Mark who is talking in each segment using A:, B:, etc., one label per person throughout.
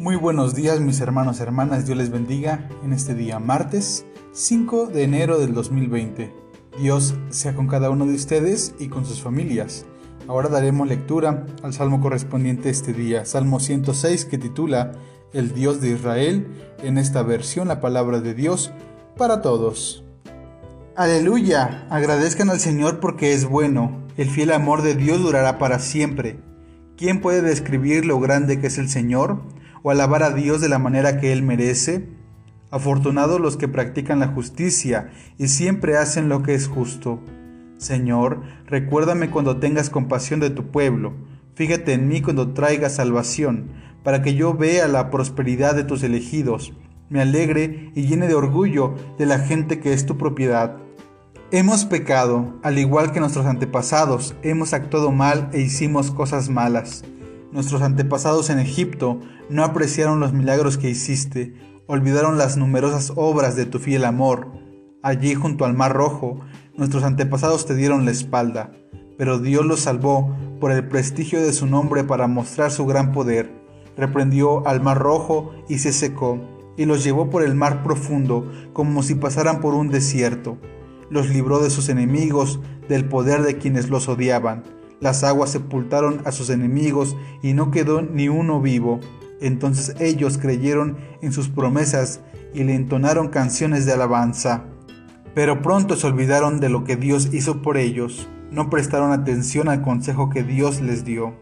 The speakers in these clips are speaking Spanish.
A: Muy buenos días mis hermanos y hermanas, Dios les bendiga en este día martes 5 de enero del 2020. Dios sea con cada uno de ustedes y con sus familias. Ahora daremos lectura al salmo correspondiente este día, Salmo 106 que titula El Dios de Israel, en esta versión la palabra de Dios para todos. Aleluya, agradezcan al Señor porque es bueno, el fiel amor de Dios durará para siempre. ¿Quién puede describir lo grande que es el Señor? O alabar a Dios de la manera que Él merece? Afortunados los que practican la justicia y siempre hacen lo que es justo. Señor, recuérdame cuando tengas compasión de tu pueblo. Fíjate en mí cuando traigas salvación, para que yo vea la prosperidad de tus elegidos, me alegre y llene de orgullo de la gente que es tu propiedad. Hemos pecado, al igual que nuestros antepasados, hemos actuado mal e hicimos cosas malas. Nuestros antepasados en Egipto no apreciaron los milagros que hiciste, olvidaron las numerosas obras de tu fiel amor. Allí junto al Mar Rojo, nuestros antepasados te dieron la espalda, pero Dios los salvó por el prestigio de su nombre para mostrar su gran poder. Reprendió al Mar Rojo y se secó, y los llevó por el mar profundo como si pasaran por un desierto. Los libró de sus enemigos, del poder de quienes los odiaban las aguas sepultaron a sus enemigos y no quedó ni uno vivo. Entonces ellos creyeron en sus promesas y le entonaron canciones de alabanza. Pero pronto se olvidaron de lo que Dios hizo por ellos, no prestaron atención al consejo que Dios les dio.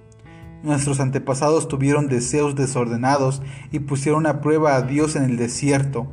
A: Nuestros antepasados tuvieron deseos desordenados y pusieron a prueba a Dios en el desierto,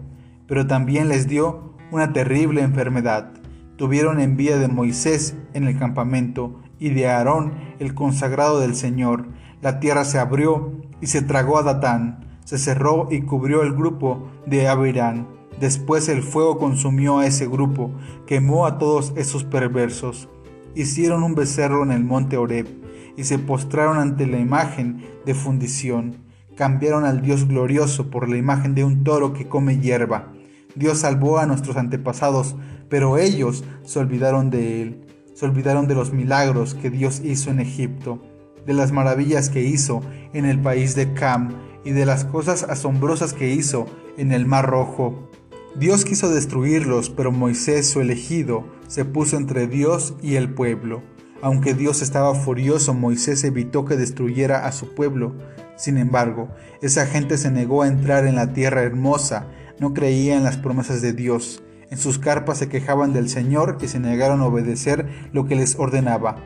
A: pero también les dio una terrible enfermedad. Tuvieron envidia de Moisés en el campamento y de Aarón, el consagrado del Señor. La tierra se abrió y se tragó a Datán, se cerró y cubrió el grupo de Abirán. Después el fuego consumió a ese grupo, quemó a todos esos perversos. Hicieron un becerro en el monte Oreb y se postraron ante la imagen de fundición. Cambiaron al Dios glorioso por la imagen de un toro que come hierba. Dios salvó a nuestros antepasados, pero ellos se olvidaron de él se olvidaron de los milagros que Dios hizo en Egipto, de las maravillas que hizo en el país de Cam y de las cosas asombrosas que hizo en el Mar Rojo. Dios quiso destruirlos, pero Moisés, su elegido, se puso entre Dios y el pueblo. Aunque Dios estaba furioso, Moisés evitó que destruyera a su pueblo. Sin embargo, esa gente se negó a entrar en la tierra hermosa, no creía en las promesas de Dios, en sus carpas se quejaban del Señor y se negaron a obedecer lo que les ordenaba.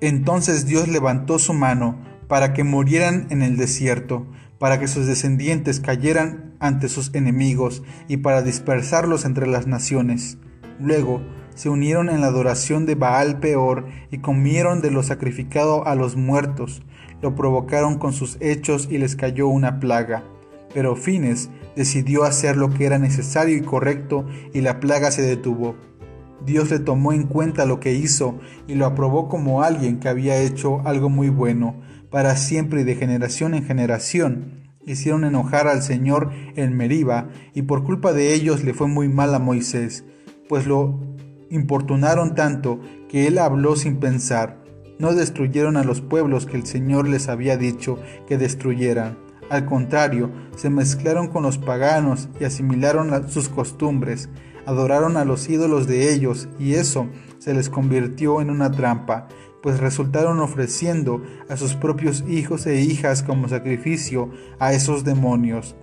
A: Entonces Dios levantó su mano para que murieran en el desierto, para que sus descendientes cayeran ante sus enemigos y para dispersarlos entre las naciones. Luego se unieron en la adoración de Baal peor y comieron de lo sacrificado a los muertos, lo provocaron con sus hechos y les cayó una plaga. Pero Fines decidió hacer lo que era necesario y correcto y la plaga se detuvo. Dios le tomó en cuenta lo que hizo y lo aprobó como alguien que había hecho algo muy bueno, para siempre y de generación en generación. Hicieron enojar al Señor en Meriba y por culpa de ellos le fue muy mal a Moisés, pues lo importunaron tanto que él habló sin pensar. No destruyeron a los pueblos que el Señor les había dicho que destruyeran al contrario, se mezclaron con los paganos y asimilaron sus costumbres, adoraron a los ídolos de ellos y eso se les convirtió en una trampa, pues resultaron ofreciendo a sus propios hijos e hijas como sacrificio a esos demonios.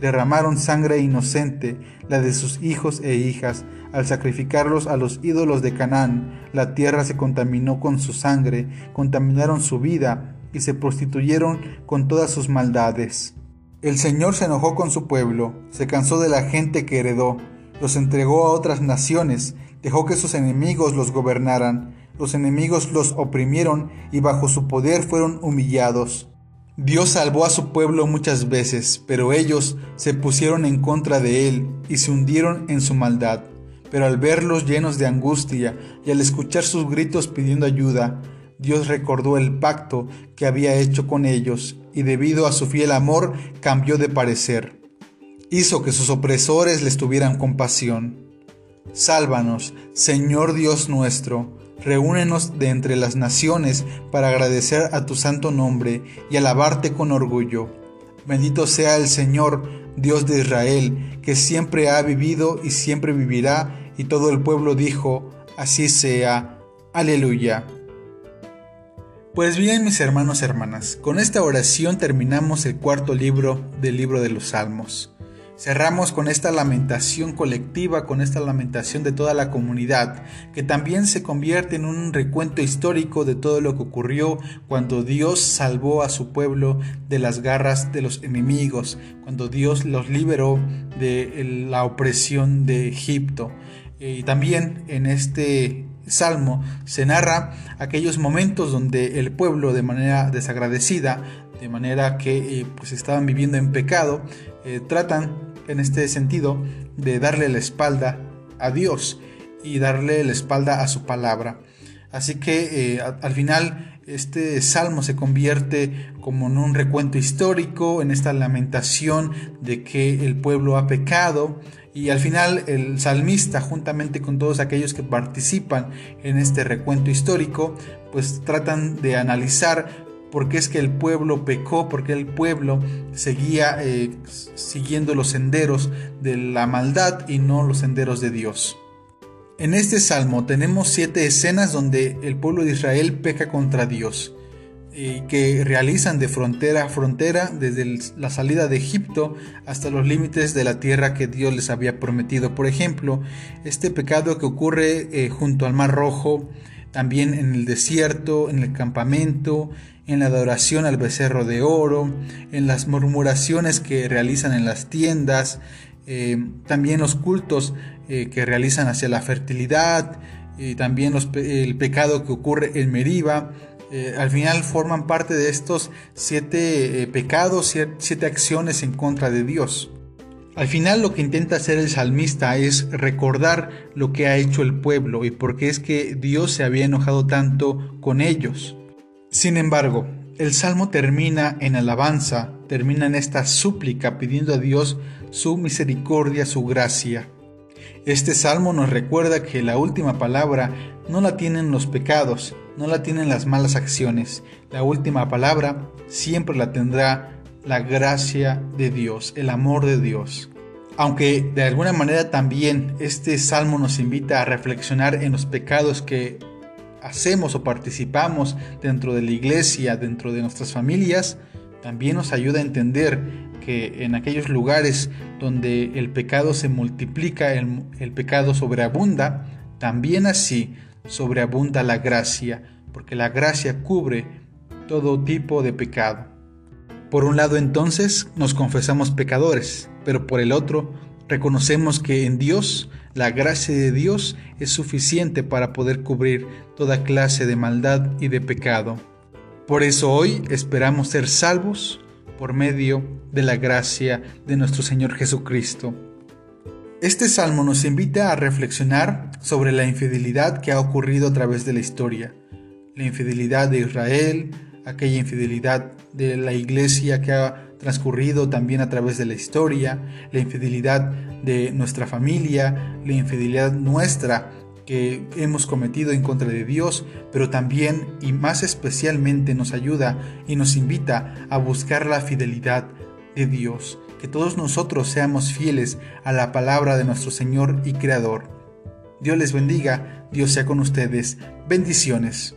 A: Derramaron sangre inocente, la de sus hijos e hijas, al sacrificarlos a los ídolos de Canaán. La tierra se contaminó con su sangre, contaminaron su vida y se prostituyeron con todas sus maldades. El Señor se enojó con su pueblo, se cansó de la gente que heredó, los entregó a otras naciones, dejó que sus enemigos los gobernaran, los enemigos los oprimieron y bajo su poder fueron humillados. Dios salvó a su pueblo muchas veces, pero ellos se pusieron en contra de él y se hundieron en su maldad. Pero al verlos llenos de angustia y al escuchar sus gritos pidiendo ayuda, Dios recordó el pacto que había hecho con ellos y debido a su fiel amor cambió de parecer. Hizo que sus opresores les tuvieran compasión. Sálvanos, Señor Dios nuestro, reúnenos de entre las naciones para agradecer a tu santo nombre y alabarte con orgullo. Bendito sea el Señor, Dios de Israel, que siempre ha vivido y siempre vivirá. Y todo el pueblo dijo, así sea. Aleluya. Pues bien, mis hermanos y hermanas, con esta oración terminamos el cuarto libro del libro de los Salmos. Cerramos con esta lamentación colectiva, con esta lamentación de toda la comunidad, que también se convierte en un recuento histórico de todo lo que ocurrió cuando Dios salvó a su pueblo de las garras de los enemigos, cuando Dios los liberó de la opresión de Egipto. Y también en este salmo se narra aquellos momentos donde el pueblo de manera desagradecida, de manera que eh, pues estaban viviendo en pecado, eh, tratan en este sentido de darle la espalda a Dios y darle la espalda a su palabra. Así que eh, al final este salmo se convierte como en un recuento histórico, en esta lamentación de que el pueblo ha pecado y al final el salmista juntamente con todos aquellos que participan en este recuento histórico pues tratan de analizar porque es que el pueblo pecó, porque el pueblo seguía eh, siguiendo los senderos de la maldad y no los senderos de Dios. En este salmo tenemos siete escenas donde el pueblo de Israel peca contra Dios, y que realizan de frontera a frontera desde la salida de Egipto hasta los límites de la tierra que Dios les había prometido. Por ejemplo, este pecado que ocurre eh, junto al Mar Rojo, también en el desierto, en el campamento, en la adoración al becerro de oro, en las murmuraciones que realizan en las tiendas, eh, también los cultos eh, que realizan hacia la fertilidad, y también el pecado que ocurre en Meriba. Eh, al final forman parte de estos siete pecados, siete acciones en contra de Dios. Al final lo que intenta hacer el salmista es recordar lo que ha hecho el pueblo y por qué es que Dios se había enojado tanto con ellos. Sin embargo, el salmo termina en alabanza, termina en esta súplica pidiendo a Dios su misericordia, su gracia. Este salmo nos recuerda que la última palabra no la tienen los pecados, no la tienen las malas acciones. La última palabra siempre la tendrá la gracia de Dios, el amor de Dios. Aunque de alguna manera también este salmo nos invita a reflexionar en los pecados que hacemos o participamos dentro de la iglesia, dentro de nuestras familias, también nos ayuda a entender que en aquellos lugares donde el pecado se multiplica, el, pecado sobreabunda, también así sobreabunda la gracia, porque la gracia cubre todo tipo de pecado. Por un lado entonces nos confesamos pecadores, pero por el otro reconocemos que en Dios la gracia de Dios es suficiente para poder cubrir toda clase de maldad y de pecado. Por eso hoy esperamos ser salvos por medio de la gracia de nuestro Señor Jesucristo. Este salmo nos invita a reflexionar sobre la infidelidad que ha ocurrido a través de la historia, la infidelidad de Israel, aquella infidelidad de la iglesia que ha transcurrido también a través de la historia, la infidelidad de nuestra familia, la infidelidad nuestra que hemos cometido en contra de Dios, pero también y más especialmente nos ayuda y nos invita a buscar la fidelidad de Dios, que todos nosotros seamos fieles a la palabra de nuestro Señor y Creador. Dios les bendiga, Dios sea con ustedes. Bendiciones.